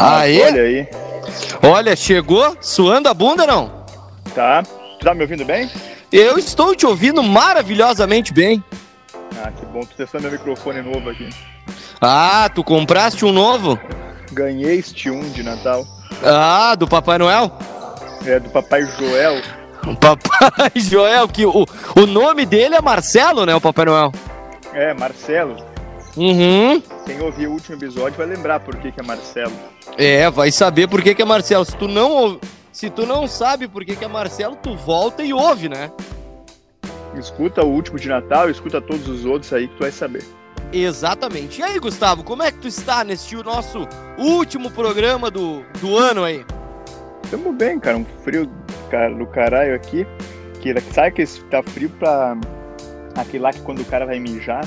Aê! Olha aí. Olha, chegou? Suando a bunda não? Tá. Tu tá me ouvindo bem? Eu estou te ouvindo maravilhosamente bem. Ah, que bom. Tô testando meu microfone novo aqui. Ah, tu compraste um novo? Ganhei este um de Natal. Ah, do Papai Noel? É do Papai Joel. O Papai Joel, que o, o nome dele é Marcelo, né? O Papai Noel. É, Marcelo. Uhum. Quem ouvir o último episódio vai lembrar por que, que é Marcelo. É, vai saber por que, que é Marcelo. Se tu não, se tu não sabe por que, que é Marcelo, tu volta e ouve, né? Escuta o último de Natal, escuta todos os outros aí que tu vai saber. Exatamente. E aí, Gustavo, como é que tu está nesse nosso último programa do, do ano aí? Tamo bem, cara. Um frio cara, do caralho aqui. Que sabe que tá frio pra aquele lá que quando o cara vai mijar,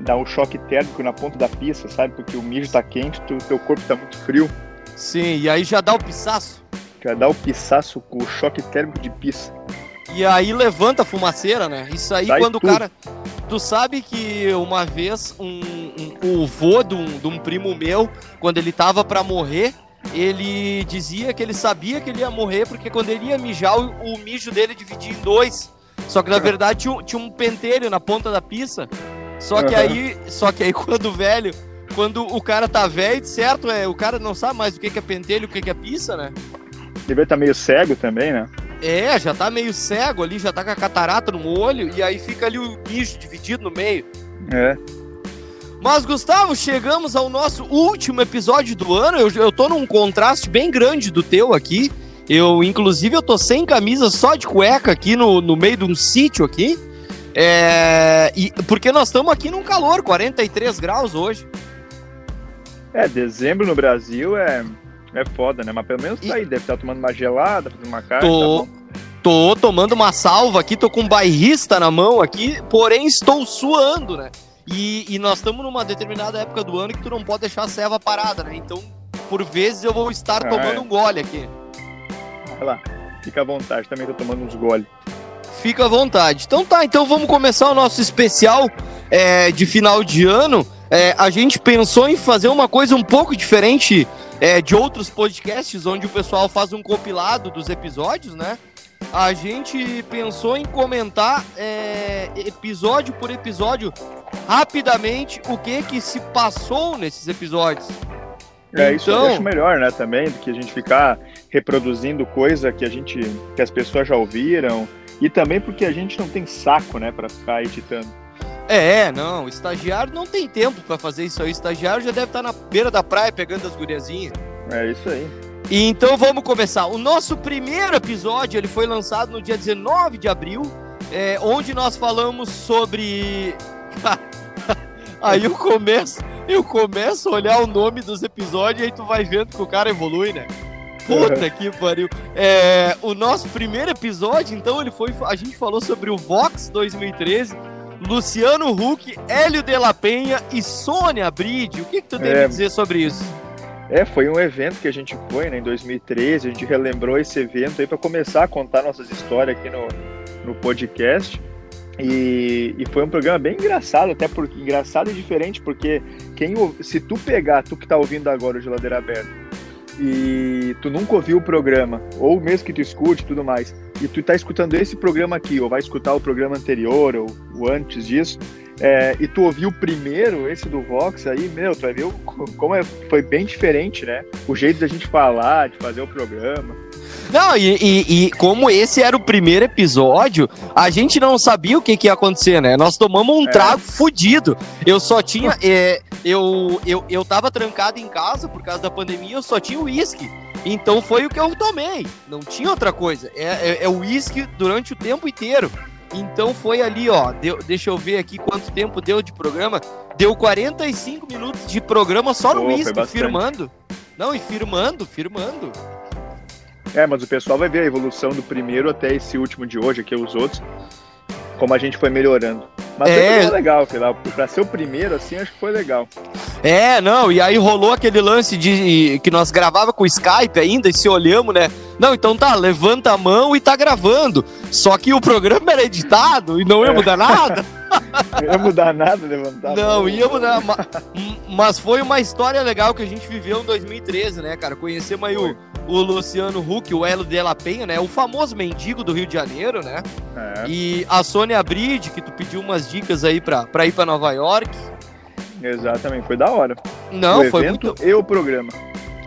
dá um choque térmico na ponta da pista, sabe? Porque o mijo tá quente, tu, teu corpo tá muito frio. Sim, e aí já dá o pisaço. Já dá o pisaço com o choque térmico de pista. E aí levanta a fumaceira, né? Isso aí Sai quando tudo. o cara. Tu sabe que uma vez um, um, o vô de um, de um primo meu, quando ele tava pra morrer, ele dizia que ele sabia que ele ia morrer porque quando ele ia mijar, o, o mijo dele dividia em dois. Só que na verdade tinha, um- tinha um pentelho na ponta da pista. Só que aí, só que aí quando velho, quando o cara tá velho, certo? É, o cara não sabe mais o que que é pentelho, o que que é pista, né? Deve estar meio cego também, né? É, já tá meio cego ali, já tá com a catarata no olho, e aí fica ali o bicho dividido no meio. É. Mas, Gustavo, chegamos ao nosso último episódio do ano. Eu, eu tô num contraste bem grande do teu aqui. Eu, inclusive, eu tô sem camisa, só de cueca aqui no, no meio de um sítio aqui. É, e, porque nós estamos aqui num calor, 43 graus hoje. É, dezembro no Brasil é, é foda, né? Mas pelo menos tá E- aí, deve estar tomando uma gelada, fazendo uma carne. Tô, tá tô tomando uma salva aqui, tô com um bairrista na mão aqui, porém estou suando, né? E, e nós estamos numa determinada época do ano que tu não pode deixar a ceva parada, né? Então, por vezes eu vou estar Ah, tomando é. um gole aqui. Vai lá, fica à vontade, também tô tomando uns gole. Fica à vontade. Então tá, então vamos começar o nosso especial é, de final de ano. É, a gente pensou em fazer uma coisa um pouco diferente é, de outros podcasts, onde o pessoal faz um compilado dos episódios, né? A gente pensou em comentar é, episódio por episódio rapidamente o que que se passou nesses episódios. É, isso eu Então- acho melhor, né, também, do que a gente ficar reproduzindo coisa que a gente, que as pessoas já ouviram, e também porque a gente não tem saco, né, pra ficar editando. É, não, o estagiário não tem tempo pra fazer isso aí. O estagiário já deve estar na beira da praia pegando as guriazinhas. É isso aí. E então vamos começar. O nosso primeiro episódio ele foi lançado no dia 19 de abril, é, onde nós falamos sobre. aí eu começo, eu começo a olhar o nome dos episódios e aí tu vai vendo que o cara evolui, né? Puta que pariu. É, o nosso primeiro episódio, então, ele foi. A gente falou sobre o Vox 2013. Luciano Huck, Hélio de la Penha e Sônia Bride. O que, que tu tem a É. me dizer sobre isso? É, foi um evento que a gente foi, né, em 2013, a gente relembrou esse evento aí para começar a contar nossas histórias aqui no, no podcast. E, e foi um programa bem engraçado, até porque engraçado e diferente, porque quem se tu pegar, tu que tá ouvindo agora o Geladeira Aberta, e tu nunca ouviu o programa, ou mesmo que tu escute tudo mais, e tu tá escutando esse programa aqui, ou vai escutar o programa anterior, ou o antes disso, é, e tu ouviu primeiro, esse do Vox aí, meu, tu vai ver como é, foi bem diferente, né? O jeito da gente falar, de fazer o programa. Não, e, e- e como esse era o primeiro episódio, a gente não sabia o que, que ia acontecer, né? Nós tomamos um É. trago fudido. Eu só tinha. é, eu, eu, eu tava trancado em casa por causa da pandemia, eu só tinha uísque. Então foi o que eu tomei. Não tinha outra coisa. É, é, é uísque durante o tempo inteiro. Então foi ali, ó. deu- deixa eu ver aqui quanto tempo deu de programa. Deu 45 minutos de programa só no uísque, firmando. Não, e firmando, firmando. É, mas o pessoal vai ver a evolução do primeiro até esse último de hoje, aqui os outros, como a gente foi melhorando. Mas É. foi legal, sei lá, pra ser o primeiro, assim, acho que foi legal. É, não, e aí rolou aquele lance de que nós gravava com o Skype ainda e se olhamos, né? Não, então tá, levanta a mão e tá gravando. Só que o programa era editado e não ia É. mudar nada. Não ia mudar nada levantar. Não, ia mudar. Mas foi uma história legal que a gente viveu em 2013, né, cara? Conhecemos aí o, o Luciano Huck, o Elo de la Penha, né? O famoso mendigo do Rio de Janeiro, né? É, E a Sônia Bride, que tu pediu umas dicas aí pra, pra ir pra Nova York. exatamente, foi da hora. Não, o foi evento muito. e o programa.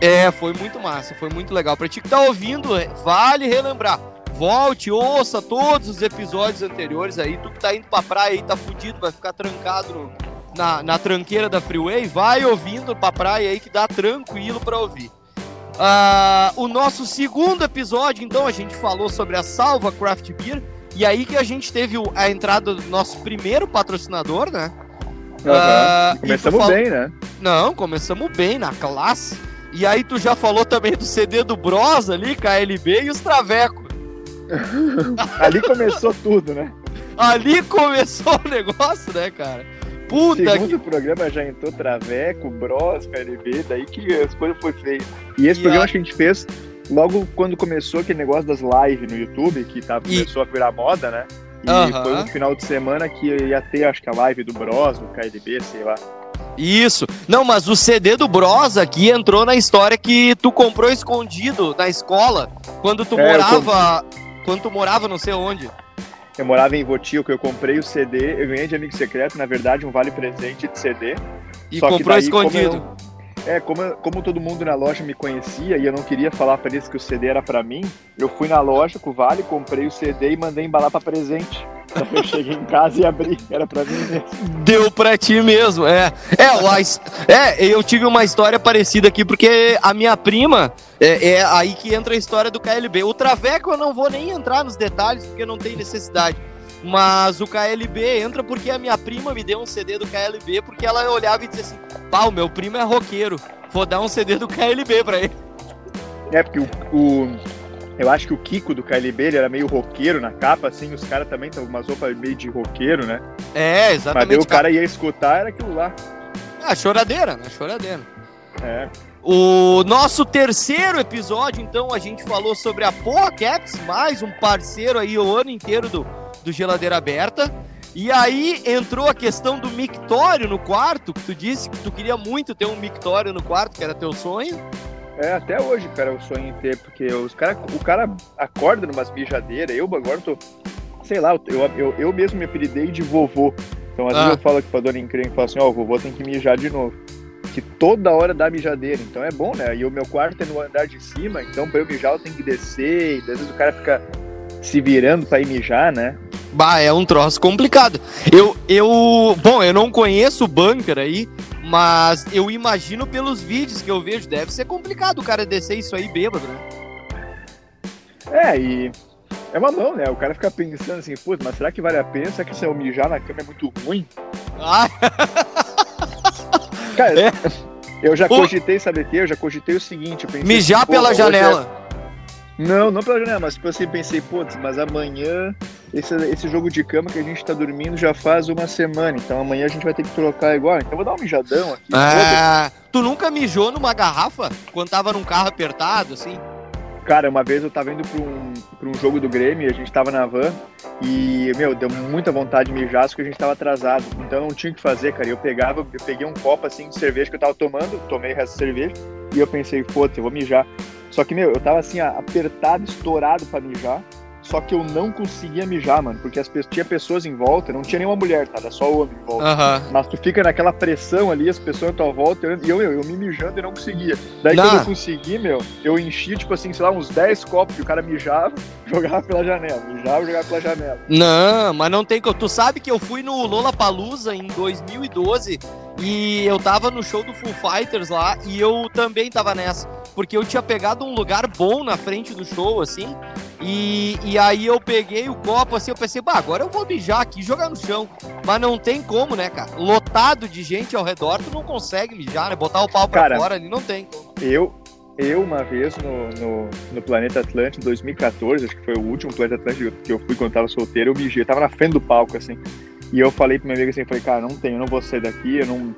É, foi muito massa, foi muito legal. Pra ti que tá ouvindo, é, vale relembrar. Volte, ouça todos os episódios anteriores aí. Tu que tá indo pra praia aí, tá fudido, vai ficar trancado no- na, na tranqueira da Freeway, vai ouvindo pra praia aí que dá tranquilo pra ouvir. Ah, o nosso segundo episódio, então, a gente falou sobre a Salva Craft Beer. E aí que a gente teve a entrada do nosso primeiro patrocinador, né? E tu Começamos fal- bem, né? Não, começamos bem na classe. E aí tu já falou também do CD do Bros ali, KLB e os Traveco. Ali começou tudo, né? Ali começou o negócio, né, cara? Puta Segundo que... programa já entrou Traveco, Bros, KLB, daí que as coisas foi feio. E esse E programa a- acho que a gente fez logo quando começou aquele negócio das lives no YouTube, que tava, E- começou a virar moda, né? E Aham. foi um final de semana que ia ter, acho que a live do Bros, do KLB, sei lá. Isso. Não, mas o CD do Bros aqui entrou na história que tu comprou escondido na escola quando tu É, morava... Quando tu morava não sei onde. Eu morava em Votilco, eu comprei o CD, eu ganhei de amigo secreto, na verdade, um vale presente de CD. E que comprou daí, escondido. É, como, como todo mundo na loja me conhecia e eu não queria falar pra eles que o CD era pra mim, eu fui na loja com o Vale, comprei o CD e mandei embalar pra presente. Então eu cheguei em casa e abri, era pra mim mesmo. Deu pra ti mesmo, é. É, Ais- é, eu tive uma história parecida aqui, porque a minha prima, é, é aí que entra a história do KLB. O Traveco eu não vou nem entrar nos detalhes, porque não tem necessidade. Mas o KLB entra porque a minha prima me deu um CD do KLB, porque ela olhava e dizia assim, pá, o meu primo é roqueiro, vou dar um CD do KLB pra ele. É, porque o, o- eu acho que o Kiko do KLB, ele era meio roqueiro na capa, assim, os caras também estão com umas roupas meio de roqueiro, né? É, Mas exatamente. daí o cara ia escutar, era aquilo lá. Ah, choradeira, né? Choradeira. É, O nosso terceiro episódio, então, a gente falou sobre a Poa Caps, mais um parceiro aí o ano inteiro do, do Geladeira Aberta. E aí entrou a questão do mictório no quarto, que tu disse que tu queria muito ter um mictório no quarto, que era teu sonho. É, até hoje, cara, eu sonho em ter, porque os cara, o cara acorda numas mijadeiras, eu agora tô, sei lá, eu, eu, eu mesmo me apelidei de vovô. Então às Ah. vezes eu falo aqui pra dona encrenca, falo assim, ó, o vovô tem que mijar de novo. Que toda hora dá mijadeira, então é bom, né? E o meu quarto é no andar de cima, então pra eu mijar eu tenho que descer, e às vezes o cara fica se virando pra ir mijar, né? Bah, é um troço complicado. Eu, eu, bom, eu não conheço o bunker aí, mas eu imagino pelos vídeos que eu vejo, deve ser complicado o cara descer isso aí bêbado, né? É, e é uma mão, né? O cara fica pensando assim, putz, mas será que vale a pena? Será que se eu mijar na cama é muito ruim? Ah, Cara, É. eu já cogitei, sabe o quê? Eu já cogitei o seguinte, eu pensei, mijar pela hoje janela. é- Não, não pela janela, mas tipo assim, pensei, putz, mas amanhã esse, esse jogo de cama que a gente tá dormindo já faz uma semana, então amanhã a gente vai ter que trocar igual. Então eu vou dar um mijadão aqui. Ah, tu nunca mijou numa garrafa quando tava num carro apertado, assim? Cara, uma vez eu tava indo pra um, pra um jogo do Grêmio, a gente tava na van e, meu, deu muita vontade de mijar, só que a gente tava atrasado. Então não tinha o que fazer, cara. Eu pegava, eu peguei um copo assim de cerveja que eu tava tomando, tomei o resto da cerveja e eu pensei, foda-se, eu vou mijar. Só que, meu, eu tava assim, apertado, estourado pra mijar. Só que eu não conseguia mijar, mano, porque as pe- tinha pessoas em volta, não tinha nenhuma mulher, tá? Era só homem em volta. Mas tu fica naquela pressão ali, as pessoas à tua volta, e eu, eu, eu me mijando e não conseguia. Daí Não. quando eu consegui, meu, eu enchi, tipo assim, sei lá, uns 10 copos que o cara mijava, jogava pela janela. Mijava e jogava pela janela. Não, mas não tem como. Tu sabe que eu fui no Lola Palusa em 2012 e eu tava no show do Full Fighters lá e eu também tava nessa. Porque eu tinha pegado um lugar bom na frente do show, assim. E, e aí eu peguei o copo assim, eu pensei, bah, agora eu vou mijar aqui e jogar no chão. Mas não tem como, né, cara? Lotado de gente ao redor, tu não consegue mijar, né? Botar o pau pra Cara, fora ali não tem. Eu, eu uma vez no, no, no Planeta Atlântico, em 2014, acho que foi o último Planeta Atlântico que eu fui quando tava solteiro, eu mijei, eu tava na frente do palco, assim. E eu falei pro meu amigo assim, falei, cara, não tenho, eu não vou sair daqui, eu não.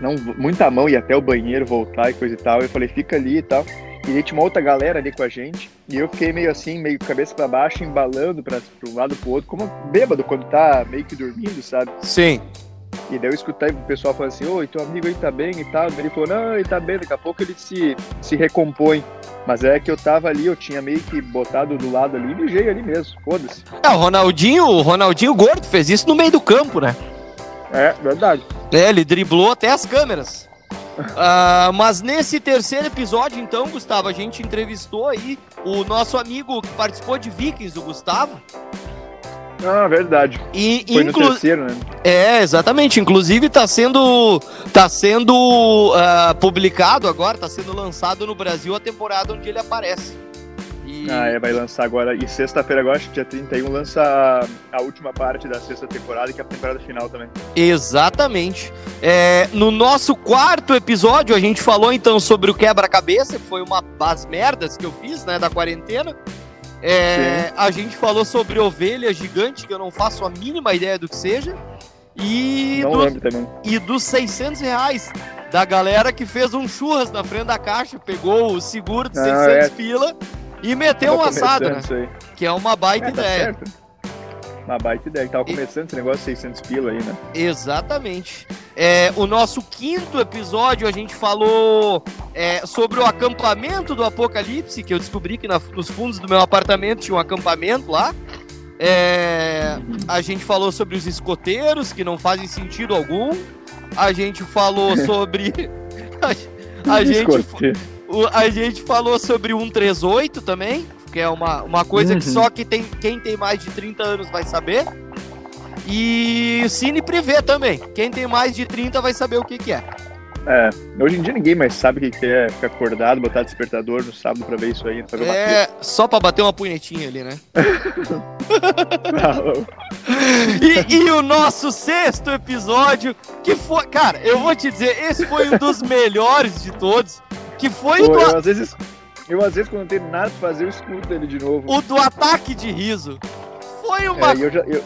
Não muita mão ir até o banheiro, voltar e coisa e tal. Eu falei, fica ali e tal. E aí tinha uma outra galera ali com a gente. E eu fiquei meio assim, meio cabeça para baixo, embalando para um lado pro outro, como bêbado quando tá meio que dormindo, sabe? Sim. E daí eu escutei o pessoal falando assim, oi, teu amigo aí tá bem e tal. Ele falou, não, ele tá bem, daqui a pouco ele se, se recompõe. Mas é que eu tava ali, eu tinha meio que botado do lado ali e mijei ali mesmo, foda-se. É, o Ronaldinho, o Ronaldinho Gordo fez isso no meio do campo, né? É, verdade. É, ele driblou até as câmeras. Uh, mas nesse terceiro episódio, então, Gustavo, a gente entrevistou aí o nosso amigo que participou de Vikings, o Gustavo. Ah, verdade. E, Foi inclu... no terceiro, né? É, exatamente. Inclusive tá sendo tá sendo uh, publicado agora, tá sendo lançado no Brasil a temporada onde ele aparece. E... Ah, é, vai lançar agora. E sexta-feira, agora, acho que dia 31, lança a, a, última parte da sexta temporada, que é a temporada final também. Exatamente. É, no nosso quarto episódio, a gente falou então sobre o quebra-cabeça, que foi uma das merdas que eu fiz, né, da quarentena. É, a gente falou sobre ovelha gigante, que eu não faço a mínima ideia do que seja. E, não do, lembro também. e dos 600 reais da galera que fez um churras na frente da caixa, pegou o seguro de 600 ah, é. pila e meteu um assado, né? Que é uma baita é, tá ideia. Certo uma baita ideia. Tava começando esse negócio de 600 pila aí, né? Exatamente. É, o nosso quinto episódio a gente falou é, sobre o acampamento do Apocalipse, que eu descobri que na, nos fundos do meu apartamento tinha um acampamento lá. É, a gente falou sobre os escoteiros, que não fazem sentido algum. A gente falou sobre. a, a gente, a gente falou sobre o 138 também que é uma, uma coisa uhum. que só que tem, quem tem mais de 30 anos vai saber. E Cine Privé também. Quem tem mais de 30 vai saber o que, que é. É, hoje em dia ninguém mais sabe o que é ficar acordado, botar despertador no sábado pra ver isso aí. Pra ver é, só pra bater uma punhetinha ali, né? e, e, o nosso sexto episódio, que foi. Cara, eu vou te dizer, esse foi um dos melhores de todos. Que foi Pô, do. Eu, às vezes eu, às vezes, quando não tenho nada pra fazer, eu escuto ele de novo. O do ataque de riso. Foi uma. É, e eu, já, eu,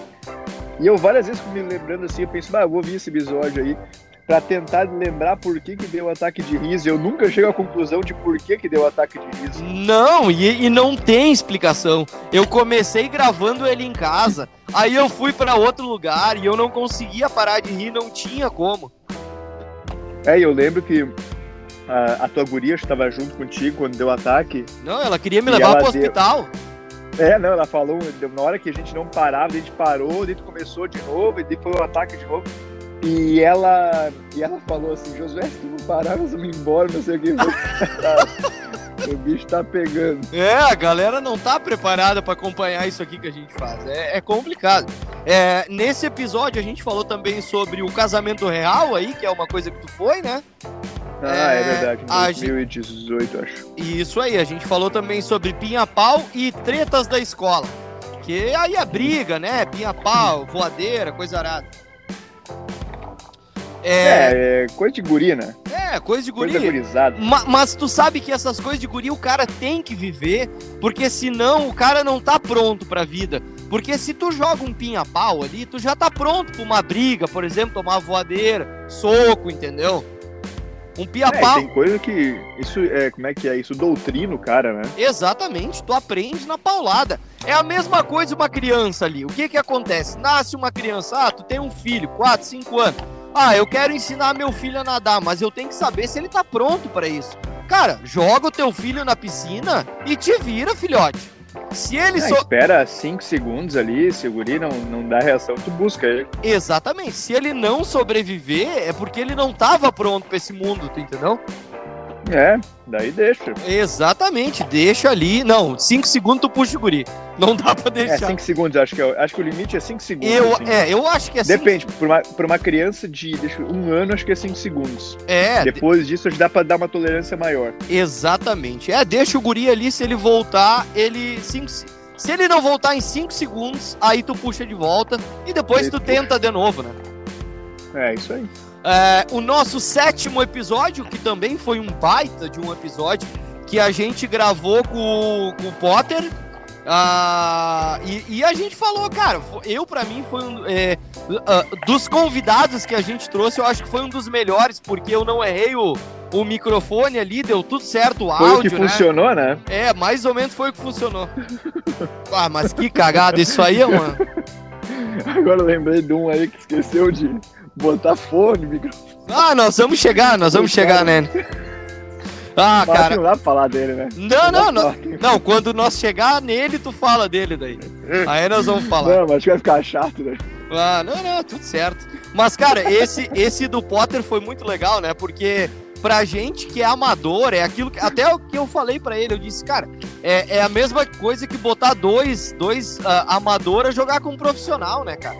e eu várias vezes me lembrando assim, eu penso, ah, eu vou ouvir esse episódio aí para tentar lembrar por que, que deu o ataque de riso. Eu nunca chego à conclusão de por que, que deu o ataque de riso. Não, e, e não tem explicação. Eu comecei gravando ele em casa, aí eu fui para outro lugar e eu não conseguia parar de rir, não tinha como. É, eu lembro que a, a tua guria estava junto contigo quando deu o ataque. Não, ela queria me levar pro deu... hospital. É, não, ela falou, na hora que a gente não parava, a gente parou, a gente começou de novo, e depois o ataque de novo. E ela, e ela falou assim, Josué, se tu não parar, nós vamos embora, não sei o que. o bicho tá pegando. É, a galera não tá preparada para acompanhar isso aqui que a gente faz. É, é complicado. É, nesse episódio a gente falou também sobre o casamento real aí, que é uma coisa que tu foi, né? Ah, é, é verdade, em 2018, gente... acho. Isso aí, a gente falou também sobre pinha-pau e tretas da escola. Que aí a é briga, né? Pinha-pau, voadeira, coisa arada. É... é, coisa de guri, né? É, coisa de guri. Coisa Ma mas tu sabe que essas coisas de guri o cara tem que viver, porque senão o cara não tá pronto pra vida. Porque se tu joga um pinha-pau ali, tu já tá pronto pra uma briga, por exemplo, tomar voadeira, soco, entendeu? Um piapau. É, tem coisa que. Isso é. Como é que é? Isso doutrina o cara, né? Exatamente, tu aprende na paulada. É a mesma coisa uma criança ali. O que que acontece? Nasce uma criança, ah, tu tem um filho, 4, 5 anos. Ah, eu quero ensinar meu filho a nadar, mas eu tenho que saber se ele tá pronto para isso. Cara, joga o teu filho na piscina e te vira, filhote. Se ele é, so... Espera 5 segundos ali, se o guri não, não dá reação, tu busca ele. Exatamente. Se ele não sobreviver, é porque ele não tava pronto pra esse mundo, tu entendeu? É, daí deixa. Exatamente, deixa ali. Não, 5 segundos tu puxa o guri. Não dá pra é, deixar. É, 5 segundos, acho que, é, acho que o limite é 5 segundos. Eu, assim. É, eu acho que é Depende, cinco... por, uma, por uma criança de deixa, um ano, acho que é 5 segundos. É. Depois disso, acho que dá pra dar uma tolerância maior. Exatamente. É, deixa o guri ali, se ele voltar, ele. Cinco, se ele não voltar em 5 segundos, aí tu puxa de volta e depois tu puxa. tenta de novo, né? É, isso aí. É, o nosso sétimo episódio, que também foi um baita de um episódio, que a gente gravou com, com o Potter. Ah, e, e, a gente falou, cara, eu para mim foi um. É, uh, dos convidados que a gente trouxe, eu acho que foi um dos melhores, porque eu não errei o, o microfone ali, deu tudo certo, o áudio. Foi o que né? funcionou, né? É, mais ou menos foi o que funcionou. ah, mas que cagada, isso aí, mano. Agora eu lembrei de um aí que esqueceu de botar fone, microfone. Ah, nós vamos chegar, nós vamos chegar, né? Ah, Mas cara. Não dá pra falar dele, né? Não, não, não. Não, quando nós chegar nele, tu fala dele daí. Aí nós vamos falar. Não, mas acho que vai ficar chato, né? Ah, não, não, tudo certo. Mas, cara, esse, esse do Potter foi muito legal, né? Porque pra gente que é amador, é aquilo que. Até o que eu falei pra ele, eu disse, cara, é, é a mesma coisa que botar dois, dois uh, amadores a jogar com um profissional, né, cara?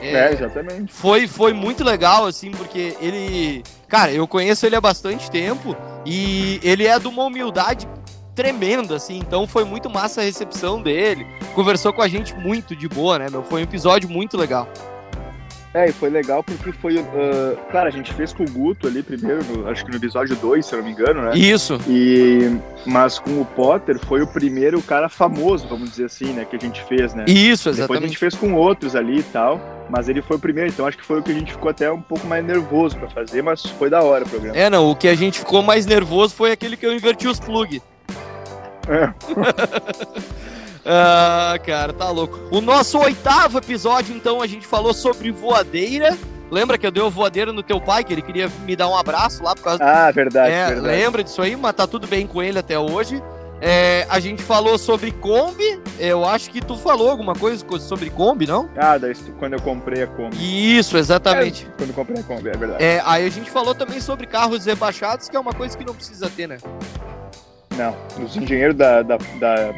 É, é, exatamente. Foi, foi muito legal, assim, porque ele. Cara, eu conheço ele há bastante tempo e ele é de uma humildade tremenda, assim. Então foi muito massa a recepção dele. Conversou com a gente muito de boa, né, meu? Foi um episódio muito legal. É, e foi legal porque foi. Uh, cara, a gente fez com o Guto ali primeiro, no, acho que no episódio 2, se eu não me engano, né? Isso. E, mas com o Potter foi o primeiro cara famoso, vamos dizer assim, né? Que a gente fez, né? Isso, exatamente. Depois a gente fez com outros ali e tal. Mas ele foi o primeiro, então acho que foi o que a gente ficou até um pouco mais nervoso para fazer, mas foi da hora o programa. É, não, o que a gente ficou mais nervoso foi aquele que eu inverti os plug. É. Ah, cara, tá louco. O nosso oitavo episódio, então, a gente falou sobre voadeira. Lembra que eu dei uma voadeira no teu pai, que ele queria me dar um abraço lá por causa Ah, verdade, é, verdade. Lembra disso aí, mas tá tudo bem com ele até hoje. É, a gente falou sobre Kombi. Eu acho que tu falou alguma coisa sobre Kombi, não? Ah, daí, quando eu comprei a Kombi. Isso, exatamente. É, quando eu comprei a Kombi, é verdade. É, aí a gente falou também sobre carros rebaixados, que é uma coisa que não precisa ter, né? Não, os engenheiros da, da, da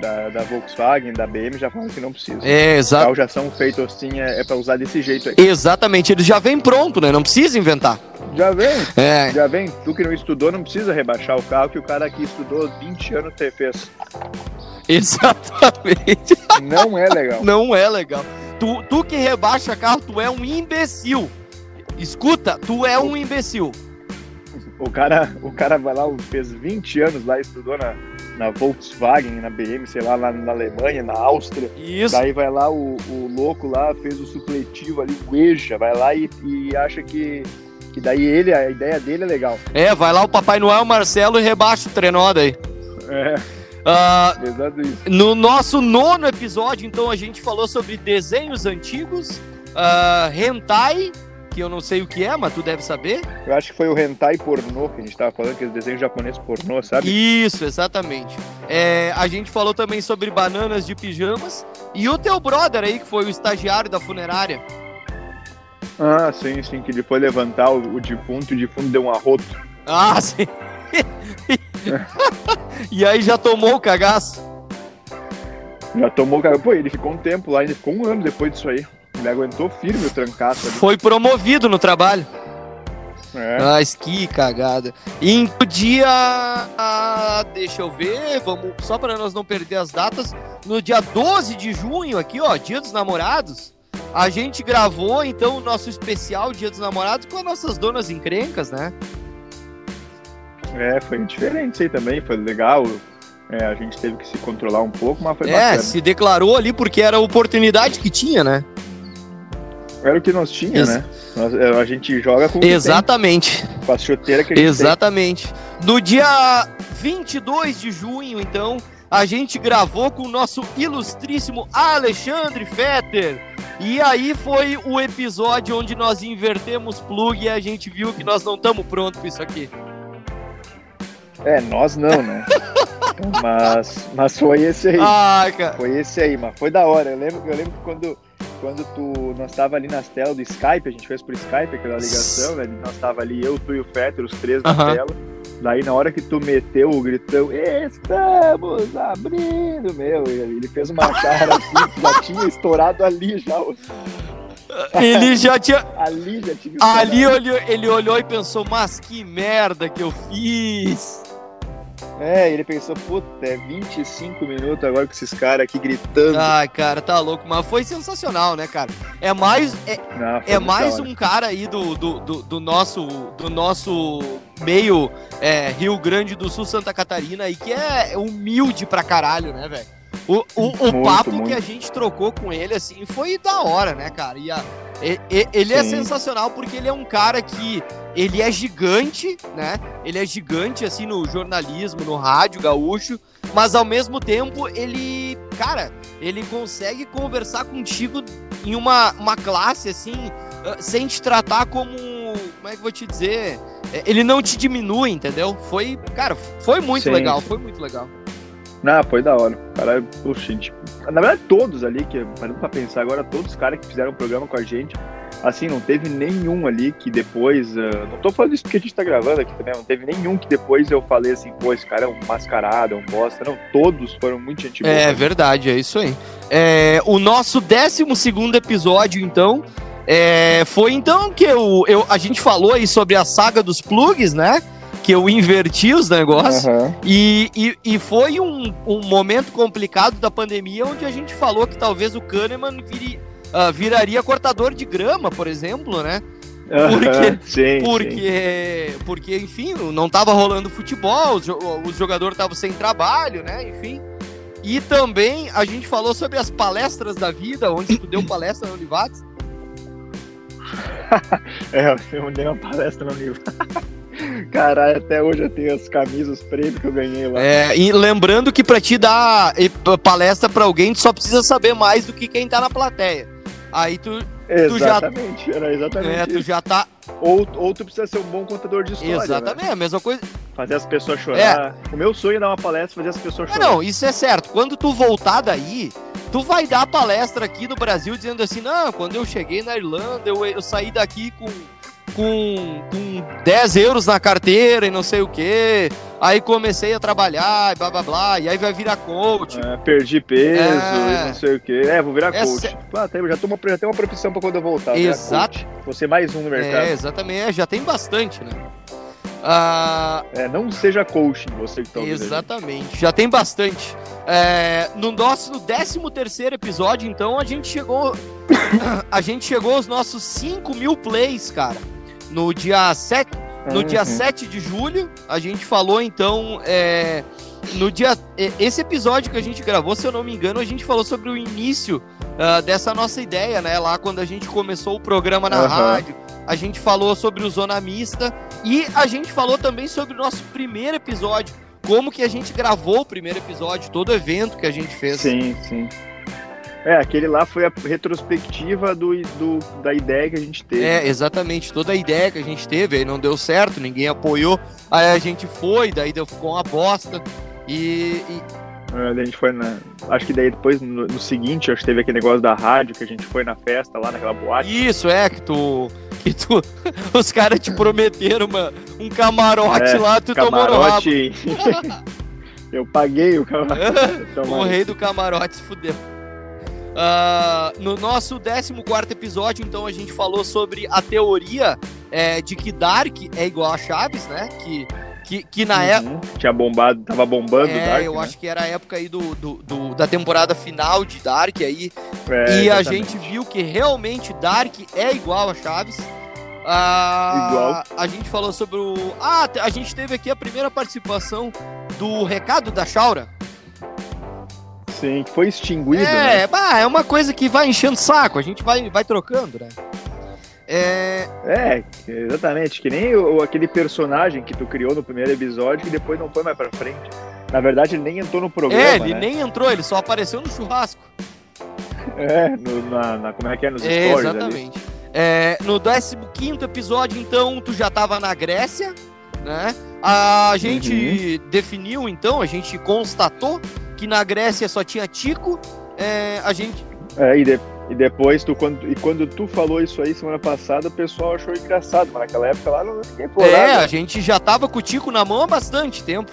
da, da, Volkswagen, da BM já falam que não precisa. É, exato. Os carros já são feitos assim, é, é para usar desse jeito aí. Exatamente, ele já vem pronto, né? Não precisa inventar. Já vem. É. Já vem. Tu que não estudou não precisa rebaixar o carro que o cara que estudou 20 anos te fez. Exatamente. Não é legal. Não é legal. Tu, tu que rebaixa carro, tu é um imbecil. Escuta, tu é um imbecil. O cara, o cara vai lá, fez 20 anos lá, estudou na, na Volkswagen, na BM, sei lá, lá na Alemanha, na Áustria. Isso. Daí vai lá o, o louco lá, fez o supletivo ali, o EJA, vai lá e, e acha que, que daí ele, a ideia dele é legal. É, vai lá o Papai Noel Marcelo e rebaixa o trenó daí. É. Uh, Exato isso. No nosso nono episódio, então, a gente falou sobre desenhos antigos, uh, hentai que eu não sei o que é, mas tu deve saber. Eu acho que foi o hentai pornô que a gente tava falando, aquele desenho japonês pornô, sabe? Isso, exatamente. É, a gente falou também sobre bananas de pijamas e o teu brother aí, que foi o estagiário da funerária. Ah, sim, sim, que ele foi levantar o, o defunto e o defunto deu um arroto. Ah, sim. e aí já tomou o cagaço. Já tomou o cagaço. Pô, ele ficou um tempo lá, ele ficou um ano depois disso aí. Ele aguentou firme o trancaço ali. Foi promovido no trabalho. É. Mas que cagada. E no dia. Ah, deixa eu ver, vamos. Só para nós não perder as datas. No dia 12 de junho, aqui, ó, Dia dos Namorados. A gente gravou então o nosso especial Dia dos Namorados com as nossas donas encrencas, né? É, foi diferente isso aí também, foi legal. É, a gente teve que se controlar um pouco, mas foi é, bacana. É, se declarou ali porque era a oportunidade que tinha, né? Era o que nós tinha, né? Nós, é, a gente joga com Exatamente. Tem, com a chuteira que a gente Exatamente. Tem. No dia 22 de junho, então, a gente gravou com o nosso ilustríssimo Alexandre Fetter. E aí foi o episódio onde nós invertemos plug e a gente viu que nós não estamos prontos com isso aqui. É, nós não, né? mas, mas foi esse aí. Ah. Foi esse aí, mas foi da hora. Eu lembro, eu lembro que quando quando tu, nós tava ali nas telas do Skype, a gente fez por Skype aquela ligação, né? Nós tava ali, eu, tu e o Fetter, os três na tela. Daí na hora que tu meteu o gritão, estamos abrindo, meu, ele fez uma cara assim, já tinha estourado ali já. Ele já tinha. ali já tinha. Ali olhou, ele olhou e pensou, mas que merda que eu fiz. É, ele pensou, puta, é 25 minutos agora com esses caras aqui gritando. Ai, cara, tá louco, mas foi sensacional, né, cara? É mais, é, Não, é mais um cara aí do, do, do, do, nosso, do nosso meio é, Rio Grande do Sul, Santa Catarina, aí que é humilde pra caralho, né, velho? O, o, o muito, papo muito. que a gente trocou com ele, assim, foi da hora, né, cara? E a, ele é sensacional porque ele é um cara que ele é gigante, né? Ele é gigante assim no jornalismo, no rádio gaúcho, mas ao mesmo tempo ele, cara, ele consegue conversar contigo em uma, uma classe assim, ah, sem te tratar como, como é que eu vou te dizer? É, ele não te diminui, entendeu? Foi, cara, foi muito Sim. legal, foi muito legal. Não, foi da hora. Cara, puxa, gente, na verdade, todos ali, que parando pra pensar agora, todos os caras que fizeram o programa com a gente, assim, não teve nenhum ali que depois. Uh, não tô falando isso porque a gente tá gravando aqui também, não teve nenhum que depois eu falei assim, pô, esse cara é um mascarado, é um bosta. Não, todos foram muito boa. É verdade, é isso aí. É, o nosso 12 episódio, então. É, foi então que eu, eu, a gente falou aí sobre a saga dos plugs, né? Que eu inverti os negócios. Uhum. E, e, e, foi um, um momento complicado da pandemia onde a gente falou que talvez o Kahneman viri, uh, viraria cortador de grama, por exemplo, né? Porque, sim, porque, sim. porque, enfim, não tava rolando futebol, os, os jogadores estavam sem trabalho, né? Enfim. E também a gente falou sobre as palestras da vida, onde tu deu palestra no Univates. é, eu dei uma palestra no Univates. Caralho, até hoje eu tenho as camisas pretas que eu ganhei lá. É, e lembrando que pra te dar palestra pra alguém, tu só precisa saber mais do que quem tá na plateia. Aí tu. Exatamente, tu já, era exatamente. É, tu já tá. Ou, ou tu precisa ser um bom contador de história. Exatamente, né? a mesma coisa. Fazer as pessoas chorar. É. O meu sonho é dar uma palestra fazer as pessoas chorar. Não, isso é certo. Quando tu voltar daí, tu vai dar palestra aqui no Brasil dizendo assim: não, quando eu cheguei na Irlanda, eu, eu saí daqui com com, com 10 euros na carteira e não sei o que. Aí comecei a trabalhar e blá blá blá. E aí vai virar coach. É, perdi peso é... e não sei o que. É, vou virar Essa... coach. Ah, já, tô uma, já tenho uma profissão pra quando eu voltar. Exato. Você mais um no mercado. É, exatamente. É, já tem bastante, né? Ah, é, não seja coaching, você que tá ouvindo. Exatamente, já tem bastante. É, no nosso 13 terceiro episódio, então, a gente chegou. a gente chegou aos nossos 5 mil plays, cara no dia 7, no uhum. dia 7 de julho, a gente falou então. É, no dia. Esse episódio que a gente gravou, se eu não me engano, a gente falou sobre o início uh, dessa nossa ideia, né? Lá quando a gente começou o programa na uhum. rádio. A gente falou sobre o Zona Mista e a gente falou também sobre o nosso primeiro episódio. Como que a gente gravou o primeiro episódio, todo o evento que a gente fez. Sim, sim. É, aquele lá foi a retrospectiva do, do, da ideia que a gente teve. É, exatamente. Toda a ideia que a gente teve, aí não deu certo, ninguém apoiou. Aí a gente foi, daí deu, ficou uma bosta. E. e... É, a gente foi na. Acho que daí depois, no, no, seguinte, acho que teve aquele negócio da rádio que a gente foi na festa lá naquela boate. Isso, é, que tu. Que tu. Os caras te prometeram uma, um camarote é, lá, tu camarote... tomou no rabo. Eu paguei o camarote. o rei do camarote se fudeu. Uh, no nosso 14 episódio, então, a gente falou sobre a teoria é, de que Dark é igual a Chaves, né? Que, que, que na uhum. época. Tinha bombado, tava bombando é, Dark. Eu né? acho que era a época aí do, do, do, da temporada final de Dark aí. É, e exatamente. a gente viu que realmente Dark é igual a Chaves. Ah, Igual. A gente falou sobre o. Ah, a gente teve aqui a primeira participação do recado da Shaura. Sim, que foi extinguido. É, né? bah, é uma coisa que vai enchendo o saco, a gente vai, vai trocando, né? É... é, exatamente. Que nem o, aquele personagem que tu criou no primeiro episódio que depois não foi mais pra frente. Na verdade, ele nem entrou no programa. É, ele né? nem entrou, ele só apareceu no churrasco. É, no, na, na, como é que é? Nos é, stories. Exatamente. É, no 15 episódio, então, tu já tava na Grécia, né? A gente uhum. definiu, então, a gente constatou que na Grécia só tinha Tico, é, a gente. É, e, de, e depois, tu, quando, e quando tu falou isso aí semana passada, o pessoal achou engraçado, mas naquela época lá não ninguém foi. É, a gente já tava com o Tico na mão há bastante tempo.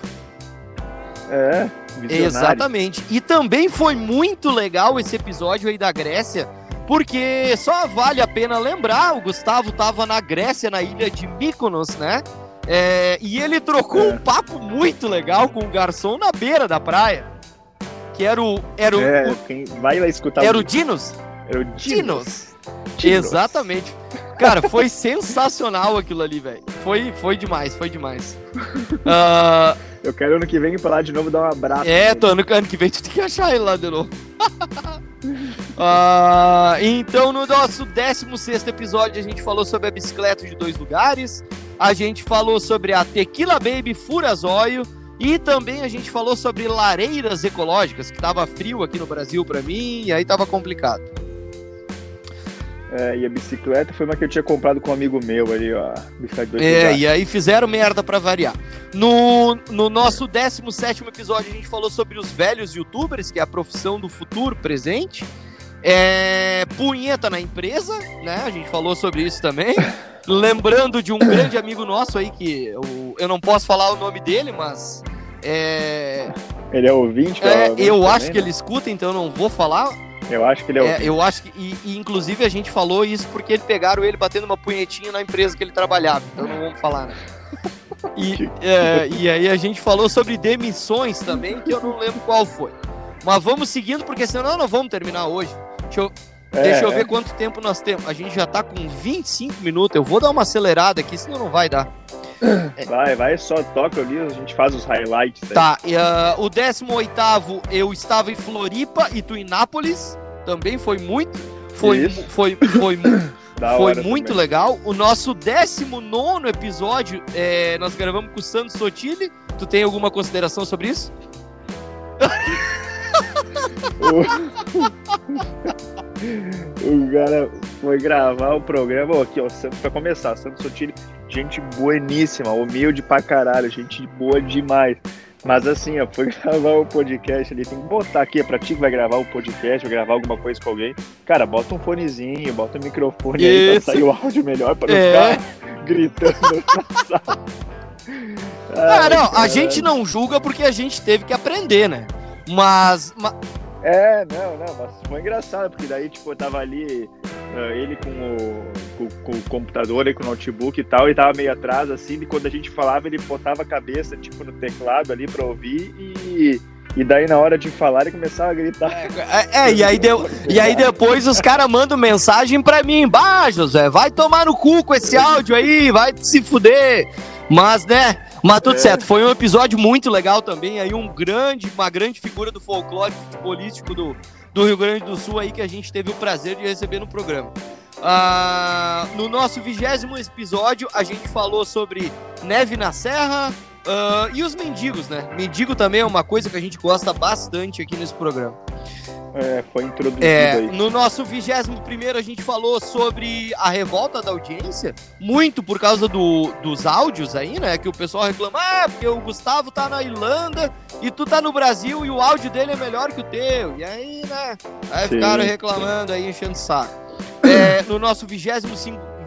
É, visionário. Exatamente. E também foi muito legal esse episódio aí da Grécia, porque só vale a pena lembrar, o Gustavo tava na Grécia, na ilha de Mykonos, né? É, e ele trocou é. um papo muito legal com o garçom na beira da praia que era o. Era o, é, quem vai lá escutar. Era o Dinos? Era o Dinos. Dinos. Exatamente. Cara, foi sensacional aquilo ali, velho. Foi, foi demais, foi demais. Uh... Eu quero ano que vem ir pra lá de novo dar um abraço. É, tô ano, ano que vem tu tem que achar ele lá de novo. ah, então, no nosso 16 episódio, a gente falou sobre a bicicleta de dois lugares. A gente falou sobre a Tequila Baby Furazóio. E também a gente falou sobre lareiras ecológicas, que tava frio aqui no Brasil para mim, e aí tava complicado. É, e a bicicleta foi uma que eu tinha comprado com um amigo meu ali, ó. Bicicleta é, e aí fizeram merda para variar. No, no nosso 17 episódio, a gente falou sobre os velhos youtubers, que é a profissão do futuro presente. É, punheta na empresa, né? A gente falou sobre isso também. Lembrando de um grande amigo nosso aí, que eu, eu não posso falar o nome dele, mas. É... Ele é ouvinte? É, eu também, acho né? que ele escuta, então eu não vou falar. Eu acho que ele é, é Eu acho que. E, e, inclusive a gente falou isso porque ele pegaram ele batendo uma punhetinha na empresa que ele trabalhava. Então não vamos falar, né? E, é, e aí a gente falou sobre demissões também, que eu não lembro qual foi. Mas vamos seguindo, porque senão não vamos terminar hoje. Deixa eu, é, deixa eu ver quanto tempo nós temos. A gente já tá com 25 minutos. Eu vou dar uma acelerada aqui, senão não vai dar. Vai, vai, só toca ali, a gente faz os highlights. Aí. Tá, uh, o 18 eu estava em Floripa e Tuinápolis, também foi muito, foi, Isso. foi, foi, foi muito também. legal. O nosso 19 episódio, é, nós gravamos com o Sandro Sotile. Tu tem alguma consideração sobre isso? o cara foi gravar o programa. Aqui, ó, pra começar, Santos Sotile, gente bueníssima, humilde pra caralho, gente boa demais. Mas assim, ó, foi gravar o podcast ali, tem que botar aqui, é pra ti que vai gravar o podcast, vai gravar alguma coisa com alguém. Cara, bota um fonezinho, bota um microfone aí pra sair o áudio melhor, pra não é. ficar gritando na sala. Ah, não, a gente não julga porque a gente teve que aprender, né? Mas, mas, é, não, não, mas foi engraçado, porque daí, tipo, eu tava ali, uh, ele com o, com, com, o computador e com o notebook e tal, e tava meio atrás, assim, e quando a gente falava, ele botava a cabeça, tipo, no teclado ali pra ouvir, e, e daí na hora de falar ele começava a gritar. É, é, é e, aí deu, e aí depois os caras mandam mensagem pra mim, bah, José, vai tomar no cu com esse áudio aí, vai se fuder. Mas, né, mas tudo é. certo, foi um episódio muito legal também, aí um grande, uma grande figura do folclore futebolístico do, do Rio Grande do Sul aí que a gente teve o prazer de receber no programa. Ah, no nosso vigésimo episódio, a gente falou sobre neve na serra uh, e os mendigos, né? Mendigo também é uma coisa que a gente gosta bastante aqui nesse programa. É, foi introduzido é, aí. No nosso 21 primeiro a gente falou sobre a revolta da audiência, muito por causa do, dos áudios aí, né? Que o pessoal reclama, ah, porque o Gustavo tá na Irlanda e tu tá no Brasil e o áudio dele é melhor que o teu. E aí, né? Aí sim, ficaram reclamando aí, enchendo o saco. É, no nosso 25,